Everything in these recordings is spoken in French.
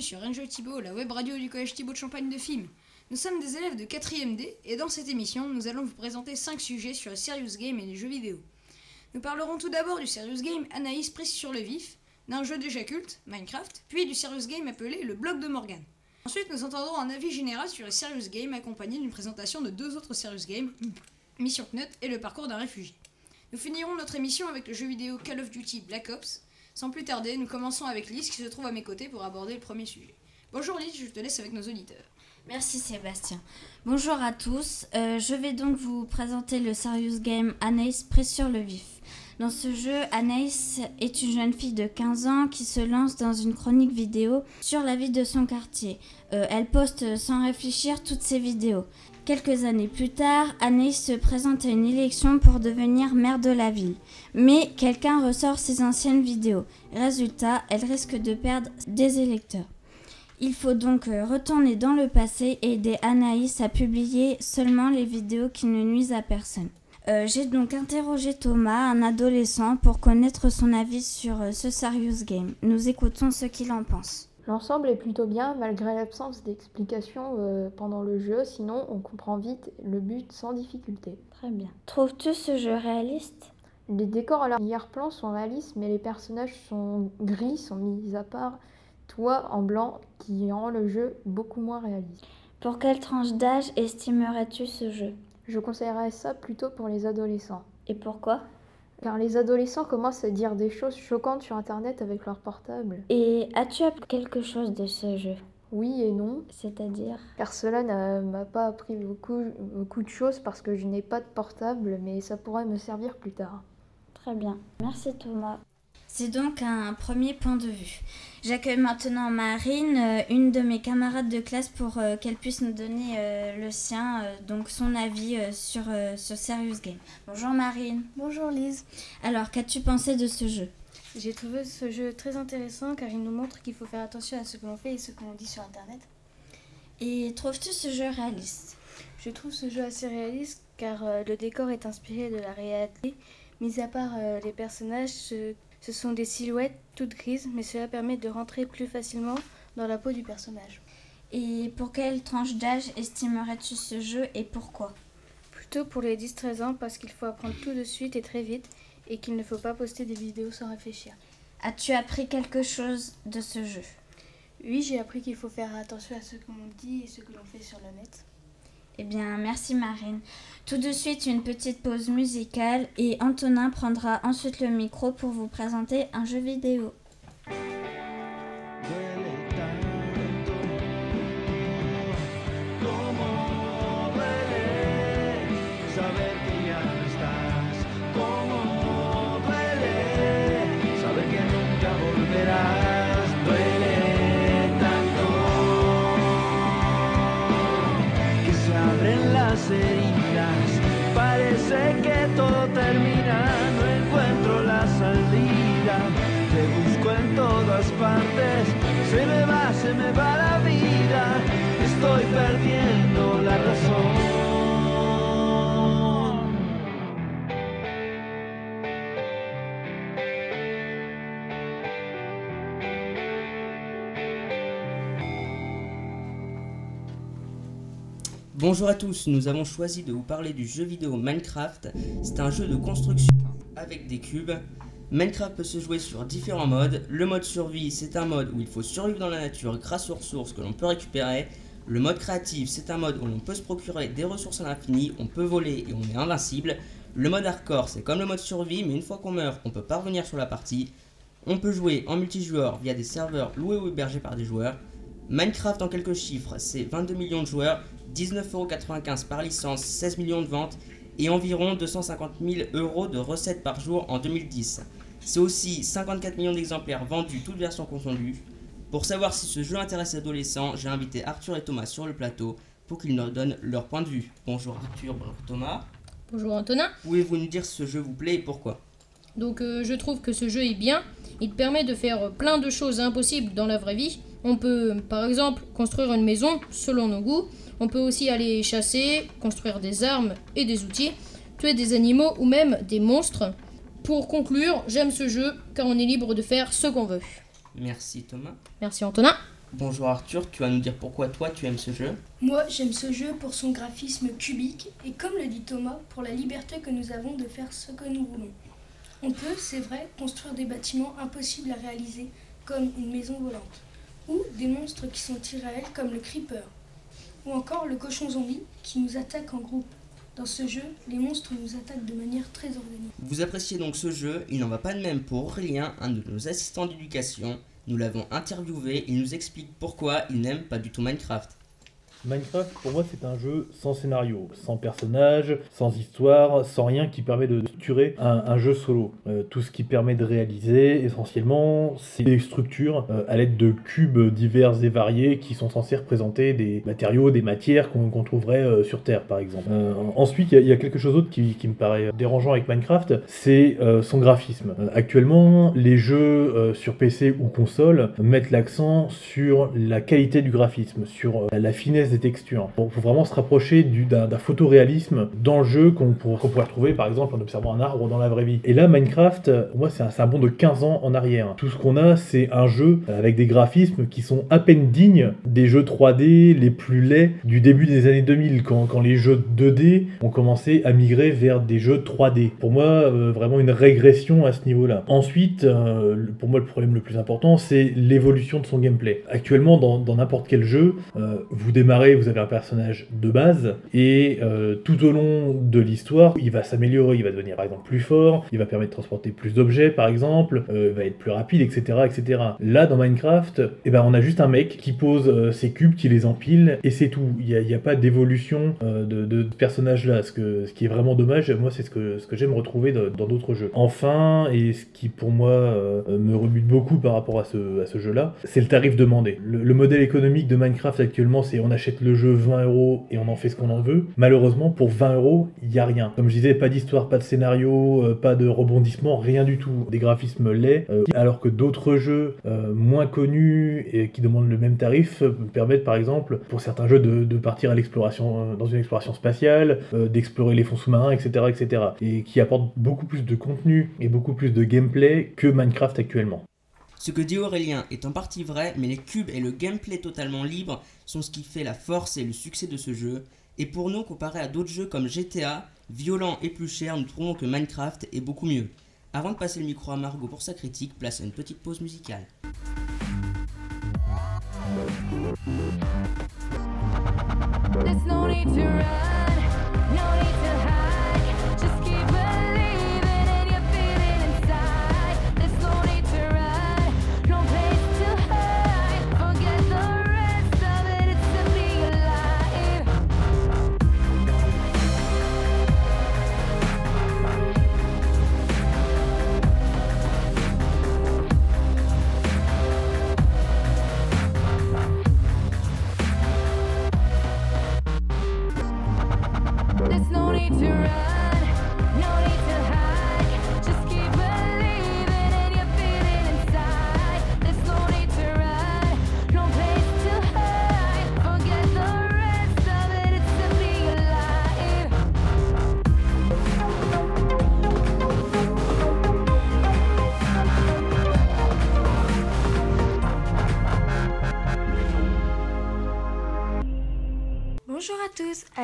sur Ranger Thibault, la web radio du collège Thibault de Champagne de Film. Nous sommes des élèves de 4ème D et dans cette émission, nous allons vous présenter 5 sujets sur le serious game et les jeux vidéo. Nous parlerons tout d'abord du serious game Anaïs prise sur le vif, d'un jeu déjà culte, Minecraft, puis du serious game appelé le bloc de Morgan. Ensuite, nous entendrons un avis général sur le serious game accompagné d'une présentation de deux autres serious games, Mission Knut et le parcours d'un réfugié. Nous finirons notre émission avec le jeu vidéo Call of Duty Black Ops. Sans plus tarder, nous commençons avec Lise qui se trouve à mes côtés pour aborder le premier sujet. Bonjour Lise, je te laisse avec nos auditeurs. Merci Sébastien. Bonjour à tous. Euh, je vais donc vous présenter le serious game Anaïs prise sur le vif. Dans ce jeu, Anaïs est une jeune fille de 15 ans qui se lance dans une chronique vidéo sur la vie de son quartier. Euh, elle poste sans réfléchir toutes ses vidéos. Quelques années plus tard, Anaïs se présente à une élection pour devenir maire de la ville. Mais quelqu'un ressort ses anciennes vidéos. Résultat, elle risque de perdre des électeurs. Il faut donc euh, retourner dans le passé et aider Anaïs à publier seulement les vidéos qui ne nuisent à personne. Euh, J'ai donc interrogé Thomas, un adolescent, pour connaître son avis sur euh, ce serious game. Nous écoutons ce qu'il en pense. L'ensemble est plutôt bien malgré l'absence d'explications euh, pendant le jeu, sinon on comprend vite le but sans difficulté. Très bien. Trouves-tu ce jeu réaliste? Les décors à l'arrière-plan sont réalistes, mais les personnages sont gris, sont mis à part, toi en blanc, qui rend le jeu beaucoup moins réaliste. Pour quelle tranche d'âge estimerais-tu ce jeu? Je conseillerais ça plutôt pour les adolescents. Et pourquoi? Car les adolescents commencent à dire des choses choquantes sur Internet avec leur portable. Et as-tu appris quelque chose de ce jeu? Oui et non. C'est-à-dire? Car cela ne m'a pas appris beaucoup, beaucoup de choses parce que je n'ai pas de portable, mais ça pourrait me servir plus tard. Très bien. Merci Thomas. C'est donc un premier point de vue. J'accueille maintenant Marine, euh, une de mes camarades de classe, pour euh, qu'elle puisse nous donner euh, le sien, donc son avis sur ce Serious Game. Bonjour Marine. Bonjour Lise. Alors, qu'as-tu pensé de ce jeu? J'ai trouvé ce jeu très intéressant car il nous montre qu'il faut faire attention à ce que l'on fait et ce que l'on dit sur Internet. Et trouves-tu ce jeu réaliste? Je trouve ce jeu assez réaliste car le décor est inspiré de la réalité, mis à part les personnages ce sont des silhouettes toutes grises, mais cela permet de rentrer plus facilement dans la peau du personnage. Et pour quelle tranche d'âge estimerais-tu ce jeu et pourquoi? Plutôt pour les 10-13 ans parce qu'il faut apprendre tout de suite et très vite et qu'il ne faut pas poster des vidéos sans réfléchir. As-tu appris quelque chose de ce jeu? Oui, j'ai appris qu'il faut faire attention à ce que l'on dit et ce que l'on fait sur le net. Eh bien, merci Marine. Tout de suite, une petite pause musicale et Antonin prendra ensuite le micro pour vous présenter un jeu vidéo. Bonjour à tous, nous avons choisi de vous parler du jeu vidéo Minecraft. C'est un jeu de construction avec des cubes Minecraft peut se jouer sur différents modes. Le mode survie, c'est un mode où il faut survivre dans la nature grâce aux ressources que l'on peut récupérer. Le mode créatif, c'est un mode où l'on peut se procurer des ressources à l'infini, on peut voler et on est invincible. Le mode hardcore, c'est comme le mode survie, mais une fois qu'on meurt, on peut pas revenir sur la partie. On peut jouer en multijoueur via des serveurs loués ou hébergés par des joueurs. Minecraft en quelques chiffres, c'est 22 millions de joueurs, 19,95€ par licence, 16 millions de ventes et environ 250 000 euros de recettes par jour en 2010. C'est aussi 54 millions d'exemplaires vendus, toutes versions confondues. Pour savoir si ce jeu intéresse les adolescents, j'ai invité Arthur et Thomas sur le plateau pour qu'ils nous donnent leur point de vue. Bonjour Arthur, bonjour Thomas. Bonjour Antonin. Pouvez-vous nous dire si ce jeu vous plaît et pourquoi? Donc euh, je trouve que ce jeu est bien. Il permet de faire plein de choses impossibles dans la vraie vie. On peut par exemple construire une maison selon nos goûts. On peut aussi aller chasser, construire des armes et des outils, tuer des animaux ou même des monstres. Pour conclure, j'aime ce jeu car on est libre de faire ce qu'on veut. Merci Thomas. Merci Antonin. Bonjour Arthur, tu vas nous dire pourquoi toi tu aimes ce jeu? Moi, j'aime ce jeu pour son graphisme cubique et comme le dit Thomas, pour la liberté que nous avons de faire ce que nous voulons. On peut, c'est vrai, construire des bâtiments impossibles à réaliser, comme une maison volante, ou des monstres qui sont irréels comme le creeper, ou encore le cochon zombie qui nous attaque en groupe. Dans ce jeu, les monstres nous attaquent de manière très organisée. Vous appréciez donc ce jeu, il n'en va pas de même pour Aurélien, un de nos assistants d'éducation. Nous l'avons interviewé, il nous explique pourquoi il n'aime pas du tout Minecraft. Minecraft, pour moi, c'est un jeu sans scénario, sans personnage, sans histoire, sans rien qui permet de structurer un, jeu solo. Euh, tout ce qui permet de réaliser, essentiellement, c'est des structures euh, à l'aide de cubes divers et variés qui sont censés représenter des matériaux, des matières qu'on trouverait euh, sur Terre, par exemple. Ensuite, il y, a- quelque chose d'autre qui, me paraît dérangeant avec Minecraft, c'est son graphisme. Actuellement, les jeux sur PC ou console mettent l'accent sur la qualité du graphisme, sur la finesse des textures. Il faut vraiment se rapprocher du- d'un photoréalisme dans le jeu qu'on pour- qu'on pourrait retrouver par exemple en observant un arbre dans la vraie vie. Et là, Minecraft, euh, moi, c'est un, un de 15 ans en arrière. Tout ce qu'on a, c'est un jeu avec des graphismes qui sont à peine dignes des jeux 3D les plus laids du début des années 2000, quand, les jeux 2D ont commencé à migrer vers des jeux 3D. Pour moi, euh, vraiment une régression à ce niveau-là. Ensuite, euh, pour moi, le problème le plus important, c'est l'évolution de son gameplay. Actuellement, dans n'importe quel jeu, vous démarrez, vous avez un personnage de base, et euh, tout au long de l'histoire, il va s'améliorer, il va devenir par exemple plus fort, il va permettre de transporter plus d'objets par exemple, euh, il va être plus rapide, etc. etc. Là, dans Minecraft, eh ben, on a juste un mec qui pose euh, ses cubes, qui les empile, et c'est tout. Il n'y a, pas d'évolution de, personnage-là, ce, que, ce qui est vraiment dommage, moi c'est ce que, ce que j'aime retrouver dans d'autres jeux. Enfin, et ce qui pour moi me rebute beaucoup par rapport à ce, jeu-là, c'est le tarif demandé. Le modèle économique de Minecraft actuellement, c'est on achète le jeu 20 euros et on en fait ce qu'on en veut. Malheureusement, pour 20 euros, il n'y a rien. Comme je disais, pas d'histoire, pas de scénario, euh, pas de rebondissement, rien du tout. Des graphismes laids, euh, alors que d'autres jeux euh, moins connus et qui demandent le même tarif permettent par exemple, pour certains jeux, de, partir à l'exploration, dans une exploration spatiale, d'explorer les fonds sous-marins, etc., etc. Et qui apportent beaucoup plus de contenu et beaucoup plus de gameplay que Minecraft actuellement. Ce que dit Aurélien est en partie vrai, mais les cubes et le gameplay totalement libre sont ce qui fait la force et le succès de ce jeu. Et pour nous, comparé à d'autres jeux comme GTA, violents et plus chers, nous trouvons que Minecraft est beaucoup mieux. Avant de passer le micro à Margot pour sa critique, place à une petite pause musicale.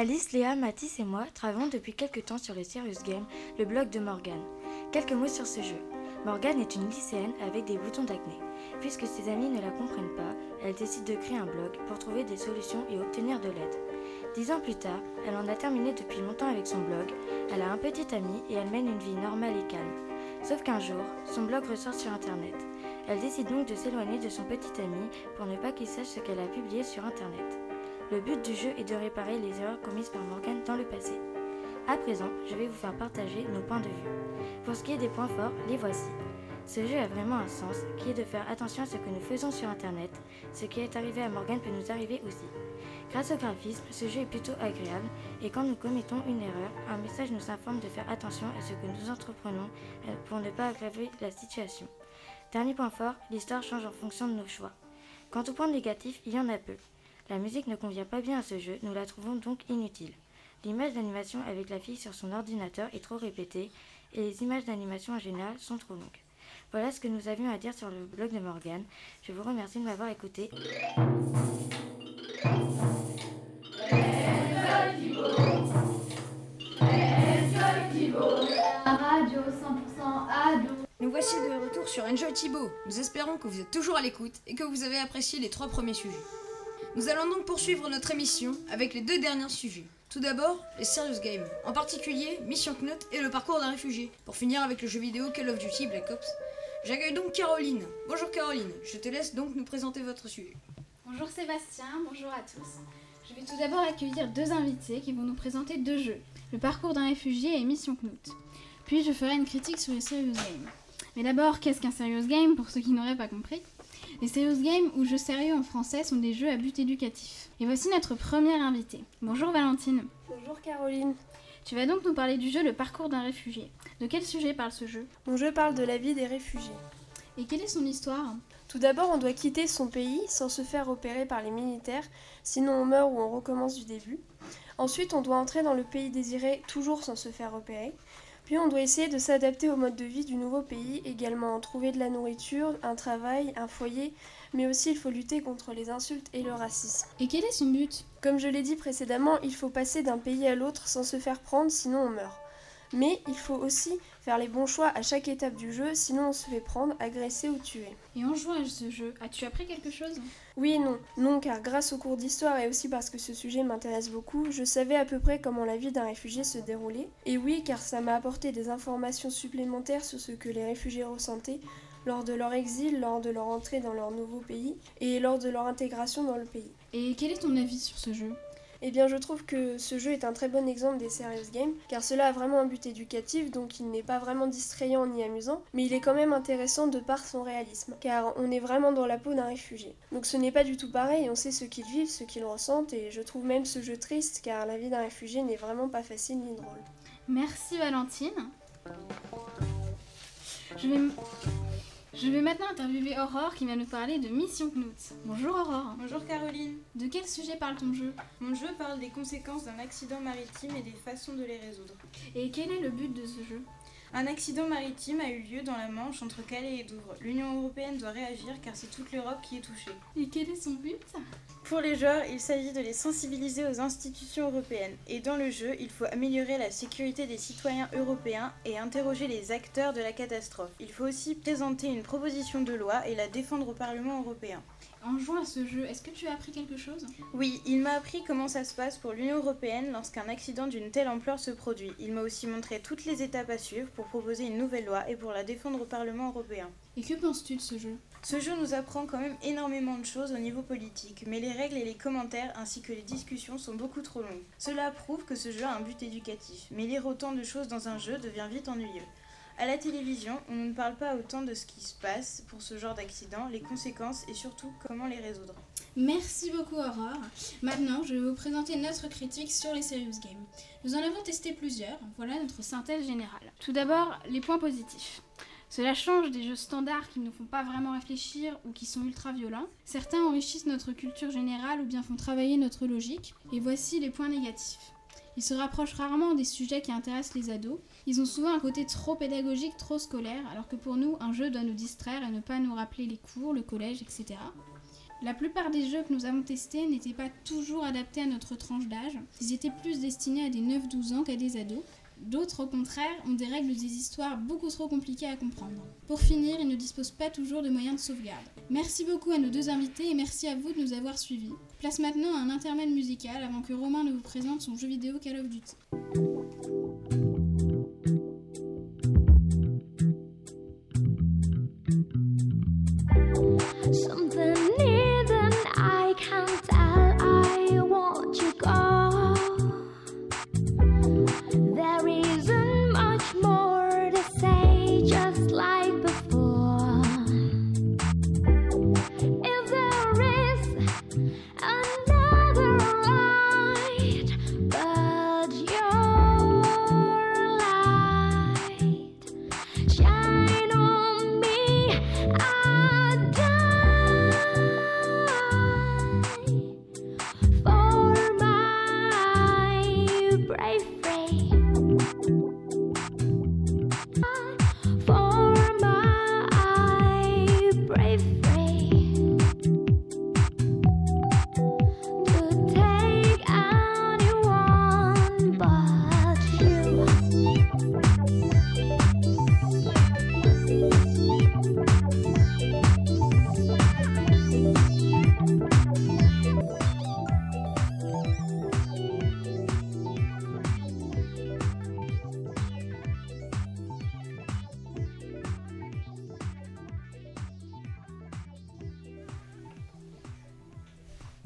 Alice, Léa, Mathis et moi travaillons depuis quelques temps sur le Serious Game, le blog de Morgane. Quelques mots sur ce jeu. Morgane est une lycéenne avec des boutons d'acné. Puisque ses amis ne la comprennent pas, elle décide de créer un blog pour trouver des solutions et obtenir de l'aide. Dix ans plus tard, elle en a terminé depuis longtemps avec son blog, elle a un petit ami et elle mène une vie normale et calme. Sauf qu'un jour, son blog ressort sur Internet. Elle décide donc de s'éloigner de son petit ami pour ne pas qu'il sache ce qu'elle a publié sur Internet. Le but du jeu est de réparer les erreurs commises par Morgan dans le passé. À présent, je vais vous faire partager nos points de vue. Pour ce qui est des points forts, les voici. Ce jeu a vraiment un sens, qui est de faire attention à ce que nous faisons sur Internet. Ce qui est arrivé à Morgan peut nous arriver aussi. Grâce au graphisme, ce jeu est plutôt agréable et quand nous commettons une erreur, un message nous informe de faire attention à ce que nous entreprenons euh, pour ne pas aggraver la situation. Dernier point fort, l'histoire change en fonction de nos choix. Quant au point négatif, il y en a peu. La musique ne convient pas bien à ce jeu, nous la trouvons donc inutile. L'image d'animation avec la fille sur son ordinateur est trop répétée et les images d'animation en général sont trop longues. Voilà ce que nous avions à dire sur le blog de Morgane. Je vous remercie de m'avoir écouté. Radio 100% ado. Nous voici de retour sur Enjoy Thibaut. Nous espérons que vous êtes toujours à l'écoute et que vous avez apprécié les trois premiers sujets. Nous allons donc poursuivre notre émission avec les deux derniers sujets. Tout d'abord, les Serious Games, en particulier Mission Knut et le parcours d'un réfugié, pour finir avec le jeu vidéo Call of Duty Black Ops. J'accueille donc Caroline. Bonjour Caroline, je te laisse donc nous présenter votre sujet. Bonjour Sébastien, bonjour à tous. Je vais tout d'abord accueillir deux invités qui vont nous présenter deux jeux, le parcours d'un réfugié et Mission Knut. Puis je ferai une critique sur les Serious Games. Mais d'abord, qu'est-ce qu'un Serious Game pour ceux qui n'auraient pas compris? Les Serious Games ou jeux sérieux en français sont des jeux à but éducatif. Et voici notre première invitée. Bonjour Valentine. Bonjour Caroline. Tu vas donc nous parler du jeu Le parcours d'un réfugié. De quel sujet parle ce jeu? Mon jeu parle de la vie des réfugiés. Et quelle est son histoire? Tout d'abord, on doit quitter son pays sans se faire repérer par les militaires, sinon on meurt ou on recommence du début. Ensuite, on doit entrer dans le pays désiré, toujours sans se faire repérer. Puis on doit essayer de s'adapter au mode de vie du nouveau pays, également trouver de la nourriture, un travail, un foyer, mais aussi il faut lutter contre les insultes et le racisme. Et quel est son but? Comme je l'ai dit précédemment, il faut passer d'un pays à l'autre sans se faire prendre, sinon on meurt. Mais il faut aussi faire les bons choix à chaque étape du jeu, sinon on se fait prendre, agresser ou tuer. Et en jouant à ce jeu, as-tu appris quelque chose? Oui et non. Non, car grâce aux cours d'histoire et aussi parce que ce sujet m'intéresse beaucoup, je savais à peu près comment la vie d'un réfugié se déroulait. Et oui, car ça m'a apporté des informations supplémentaires sur ce que les réfugiés ressentaient lors de leur exil, lors de leur entrée dans leur nouveau pays et lors de leur intégration dans le pays. Et quel est ton avis sur ce jeu? Eh bien, je trouve que ce jeu est un très bon exemple des serious games, car cela a vraiment un but éducatif, donc il n'est pas vraiment distrayant ni amusant, mais il est quand même intéressant de par son réalisme, car on est vraiment dans la peau d'un réfugié. Donc ce n'est pas du tout pareil, on sait ce qu'ils vivent, ce qu'ils ressentent, et je trouve même ce jeu triste, car la vie d'un réfugié n'est vraiment pas facile ni drôle. Merci Valentine. Je vais, je vais maintenant interviewer Aurore qui va nous parler de Mission Knut. Bonjour Aurore. Bonjour Caroline. De quel sujet parle ton jeu? Mon jeu parle des conséquences d'un accident maritime et des façons de les résoudre. Et quel est le but de ce jeu? Un accident maritime a eu lieu dans la Manche entre Calais et Douvres. L'Union européenne doit réagir car c'est toute l'Europe qui est touchée. Et quel est son but? Pour les joueurs, il s'agit de les sensibiliser aux institutions européennes. Et dans le jeu, il faut améliorer la sécurité des citoyens européens et interroger les acteurs de la catastrophe. Il faut aussi présenter une proposition de loi et la défendre au Parlement européen. En jouant à ce jeu, est-ce que tu as appris quelque chose? Oui, il m'a appris comment ça se passe pour l'Union européenne lorsqu'un accident d'une telle ampleur se produit. Il m'a aussi montré toutes les étapes à suivre pour proposer une nouvelle loi et pour la défendre au Parlement européen. Et que penses-tu de ce jeu? Ce jeu nous apprend quand même énormément de choses au niveau politique, mais les règles et les commentaires ainsi que les discussions sont beaucoup trop longues. Cela prouve que ce jeu a un but éducatif, mais lire autant de choses dans un jeu devient vite ennuyeux. À la télévision, on ne parle pas autant de ce qui se passe pour ce genre d'accident, les conséquences et surtout comment les résoudre. Merci beaucoup Aurore. Maintenant, je vais vous présenter notre critique sur les Serious Games. Nous en avons testé plusieurs, voilà notre synthèse générale. Tout d'abord, les points positifs. Cela change des jeux standards qui ne nous font pas vraiment réfléchir ou qui sont ultra violents. Certains enrichissent notre culture générale ou bien font travailler notre logique. Et voici les points négatifs. Ils se rapprochent rarement des sujets qui intéressent les ados. Ils ont souvent un côté trop pédagogique, trop scolaire, alors que pour nous, un jeu doit nous distraire et ne pas nous rappeler les cours, le collège, etc. La plupart des jeux que nous avons testés n'étaient pas toujours adaptés à notre tranche d'âge. Ils étaient plus destinés à des 9-12 ans qu'à des ados. D'autres, au contraire, ont des règles des histoires beaucoup trop compliquées à comprendre. Pour finir, ils ne disposent pas toujours de moyens de sauvegarde. Merci beaucoup à nos deux invités et merci à vous de nous avoir suivis. Place maintenant à un intermède musical avant que Romain ne vous présente son jeu vidéo Call of Duty.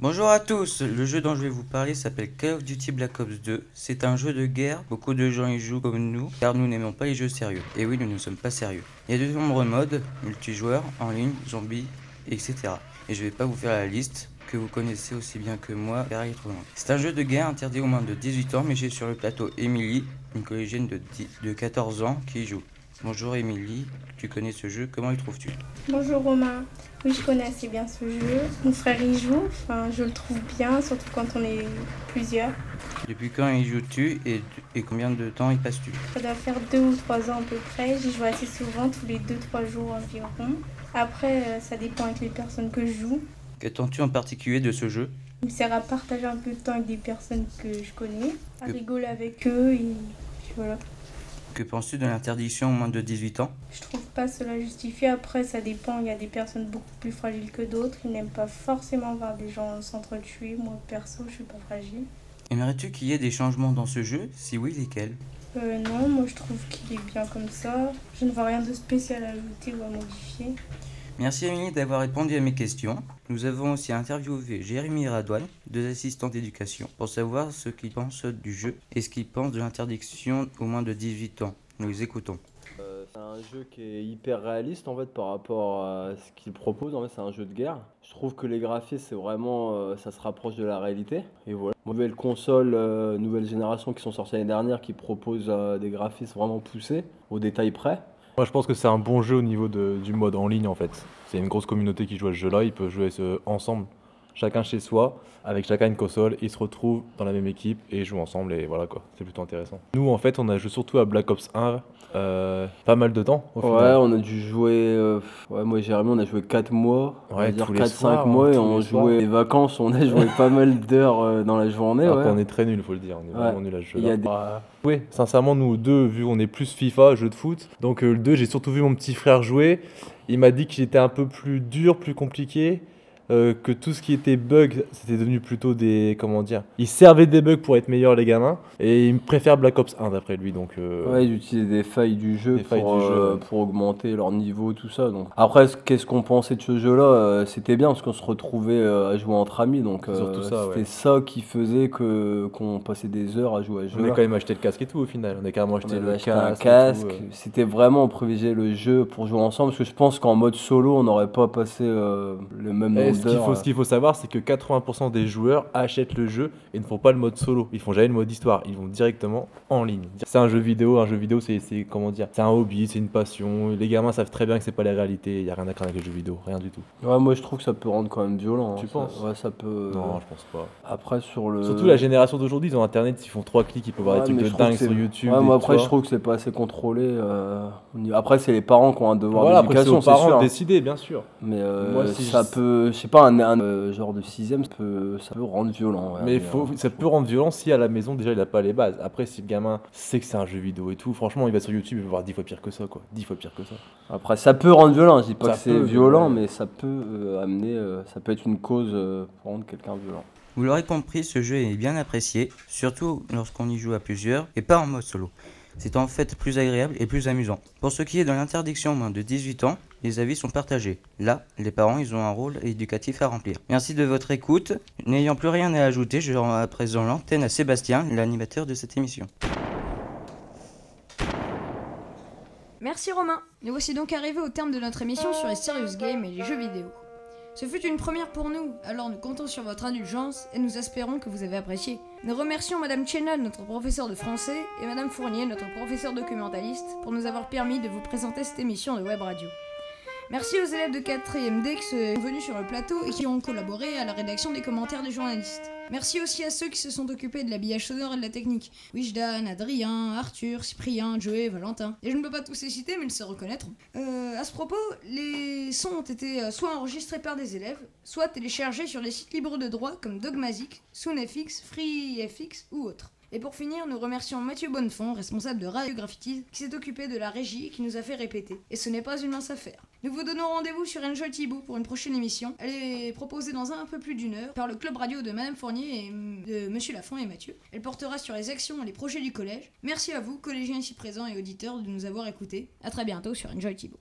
Bonjour à tous, le jeu dont je vais vous parler s'appelle Call of Duty Black Ops 2. C'est un jeu de guerre, beaucoup de gens y jouent comme nous, car nous n'aimons pas les jeux sérieux. Et oui, nous ne sommes pas sérieux. Il y a de nombreux modes, multijoueurs, en ligne, zombies, etc. Et je vais pas vous faire la liste, que vous connaissez aussi bien que moi, car il est trop long. C'est un jeu de guerre interdit aux moins de 18 ans, mais j'ai sur le plateau Émilie, une collégienne de, 10 de 14 ans, qui y joue. Bonjour Émilie, tu connais ce jeu, comment le trouves-tu? Bonjour Romain. Oui, je connais assez bien ce jeu. Mon frère y joue, enfin, je le trouve bien, surtout quand on est plusieurs. Depuis quand y joues-tu et, et combien de temps y passes-tu Ça doit faire deux ou trois ans à peu près. J'y joue assez souvent, tous les deux, trois jours environ. Après, euh, ça dépend avec les personnes que je joue. Qu'attends-tu en particulier de ce jeu? Il me sert à partager un peu de temps avec des personnes que je connais, à rigoler avec eux et puis voilà. Que penses-tu de l'interdiction aux moins de 18 ans? Je trouve pas cela justifié. Après, ça dépend. Il y a des personnes beaucoup plus fragiles que d'autres. Ils n'aiment pas forcément voir des gens s'entretuer. Moi, perso, je suis pas fragile. Aimerais-tu qu'il y ait des changements dans ce jeu? Si oui, lesquels? Euh, non, moi je trouve qu'il est bien comme ça. Je ne vois rien de spécial à ajouter ou à modifier. Merci Émilie d'avoir répondu à mes questions. Nous avons aussi interviewé Jérémy Radouane, deux assistants d'éducation, pour savoir ce qu'ils pensent du jeu et ce qu'ils pensent de l'interdiction aux moins de 18 ans. Nous les écoutons. Euh, c'est un jeu qui est hyper réaliste en fait par rapport à ce qu'il propose. En fait, c'est un jeu de guerre. Je trouve que les graphismes, c'est vraiment, euh, ça se rapproche de la réalité. Et voilà. Nouvelle console, euh, nouvelle génération qui sont sorties l'année dernière, qui proposent des graphismes vraiment poussés, au détail près. Moi, je pense que c'est un bon jeu au niveau du mode en ligne en fait. C'est une grosse communauté qui joue à ce jeu-là. Ils peuvent jouer ensemble, chacun chez soi, avec chacun une console. Ils se retrouvent dans la même équipe et jouent ensemble et voilà quoi. C'est plutôt intéressant. Nous, en fait, on a joué surtout à Black Ops 1, euh, pas mal de temps. Au Ouais, final. on a dû jouer. euh, ouais, moi et Jérémy, on a joué 4 mois. on va Ouais, dire tous les 4-5 soirs, mois et on jouait les vacances. On a joué pas mal d'heures euh, dans la journée. Ouais. on est très nul, faut le dire. On est vraiment nul à ce a des- Oui, sincèrement, nous deux, vu on est plus FIFA, jeu de foot, donc le 2, j'ai surtout vu mon petit frère jouer. Il m'a dit qu'il était un peu plus dur, plus compliqué, euh, que tout ce qui était bug, c'était devenu plutôt des. Comment dire Il servait des bugs pour être meilleur, les gamins, et il préfère Black Ops 1 d'après lui, donc. euh, Ouais, ils utilisaient des failles du jeu, Des failles pour, du jeu, euh, pour augmenter leur niveau, tout ça. Donc. Après, ce- qu'est-ce qu'on pensait de ce jeu-là C'était bien parce qu'on se retrouvait à jouer entre amis. Donc, c'était ouais. ça qui faisait que qu'on passait des heures à jouer à ce On jeu. a quand même acheté le casque et tout au final. On a carrément acheté On le acheté casque. un casque. C'était vraiment, on privilégiait le jeu pour jouer ensemble. Parce que je pense qu'en mode solo, on n'aurait pas passé le même Et nombre ce qu'il faut, ce qu'il faut savoir, c'est que 80% des joueurs achètent le jeu et ne font pas le mode solo. Ils font jamais le mode histoire. Ils vont directement en ligne. C'est un jeu vidéo. Un jeu vidéo, c'est comment dire C'est un hobby, c'est une passion. Les gamins savent très bien que c'est pas la réalité. Il y a rien à craindre avec les jeux vidéo, rien du tout. Ouais, moi je trouve que ça peut rendre quand même violent. Tu hein. Ça- penses Ouais, ça peut. Non, je pense pas. Après, sur le. Surtout la génération d'aujourd'hui, ils ont internet, ils font trois clics, ils peuvent voir Ouais, des trucs de dingue sur YouTube. Ouais, moi tu après, je trouve que c'est pas assez contrôlé. euh, Après, c'est les parents qui ont un devoir Voilà, c'est d'éducation, aux c'est parents de hein. décider, bien sûr. Mais euh, Moi, si ça je- peut, je sais pas, un, un, euh, genre de sixième, ça peut, ça peut rendre violent. ouais, Mais mais, faut, euh, ça peut rendre violent si à la maison déjà il a pas les bases. Après, si le gamin sait que c'est un jeu vidéo et tout, franchement, il va sur YouTube, il va voir 10 fois pire que ça, quoi. 10 fois pire que ça. Après, ça peut rendre violent. Je dis pas Ça que c'est violent, ouais. mais ça peut euh, amener, euh, ça peut être une cause euh, pour rendre quelqu'un violent. Vous l'aurez compris, ce jeu est bien apprécié, surtout lorsqu'on y joue à plusieurs et pas en mode solo. C'est en fait plus agréable et plus amusant. Pour ce qui est de l'interdiction moins de 18 ans, les avis sont partagés. Là, les parents, ils ont un rôle éducatif à remplir. Merci de votre écoute. N'ayant plus rien à ajouter, je rends à présent l'antenne à Sébastien, l'animateur de cette émission. Merci Romain. Nous voici donc arrivés au terme de notre émission sur les serious games et les jeux vidéo. Ce fut une première pour nous, alors nous comptons sur votre indulgence et nous espérons que vous avez apprécié. Nous remercions Madame Chenal, notre professeur de français, et Madame Fournier, notre professeur documentaliste, pour nous avoir permis de vous présenter cette émission de web radio. Merci aux élèves de 4ème D qui sont venus sur le plateau et qui ont collaboré à la rédaction des commentaires des journalistes. Merci aussi à ceux qui se sont occupés de l'habillage sonore et de la technique. Wijdan, Adrien, Arthur, Cyprien, Joey, Valentin. Et je ne peux pas tous les citer, mais ils se reconnaîtront. Euh, à ce propos, les sons ont été euh, soit enregistrés par des élèves, soit téléchargés sur les sites libres de droit comme Dogmazic, SoonFX, FreeFX ou autres. Et pour finir, nous remercions Mathieu Bonnefond, responsable de Radio Graffitis, qui s'est occupé de la régie et qui nous a fait répéter. Et ce n'est pas une mince affaire. Nous vous donnons rendez-vous sur Enjoy Thibaut pour une prochaine émission. Elle est proposée dans un peu plus d'une heure par le club radio de Madame Fournier et de Monsieur Lafont et Mathieu. Elle portera sur les actions et les projets du collège. Merci à vous, collégiens ici présents et auditeurs, de nous avoir écoutés. À très bientôt sur Enjoy Thibaut.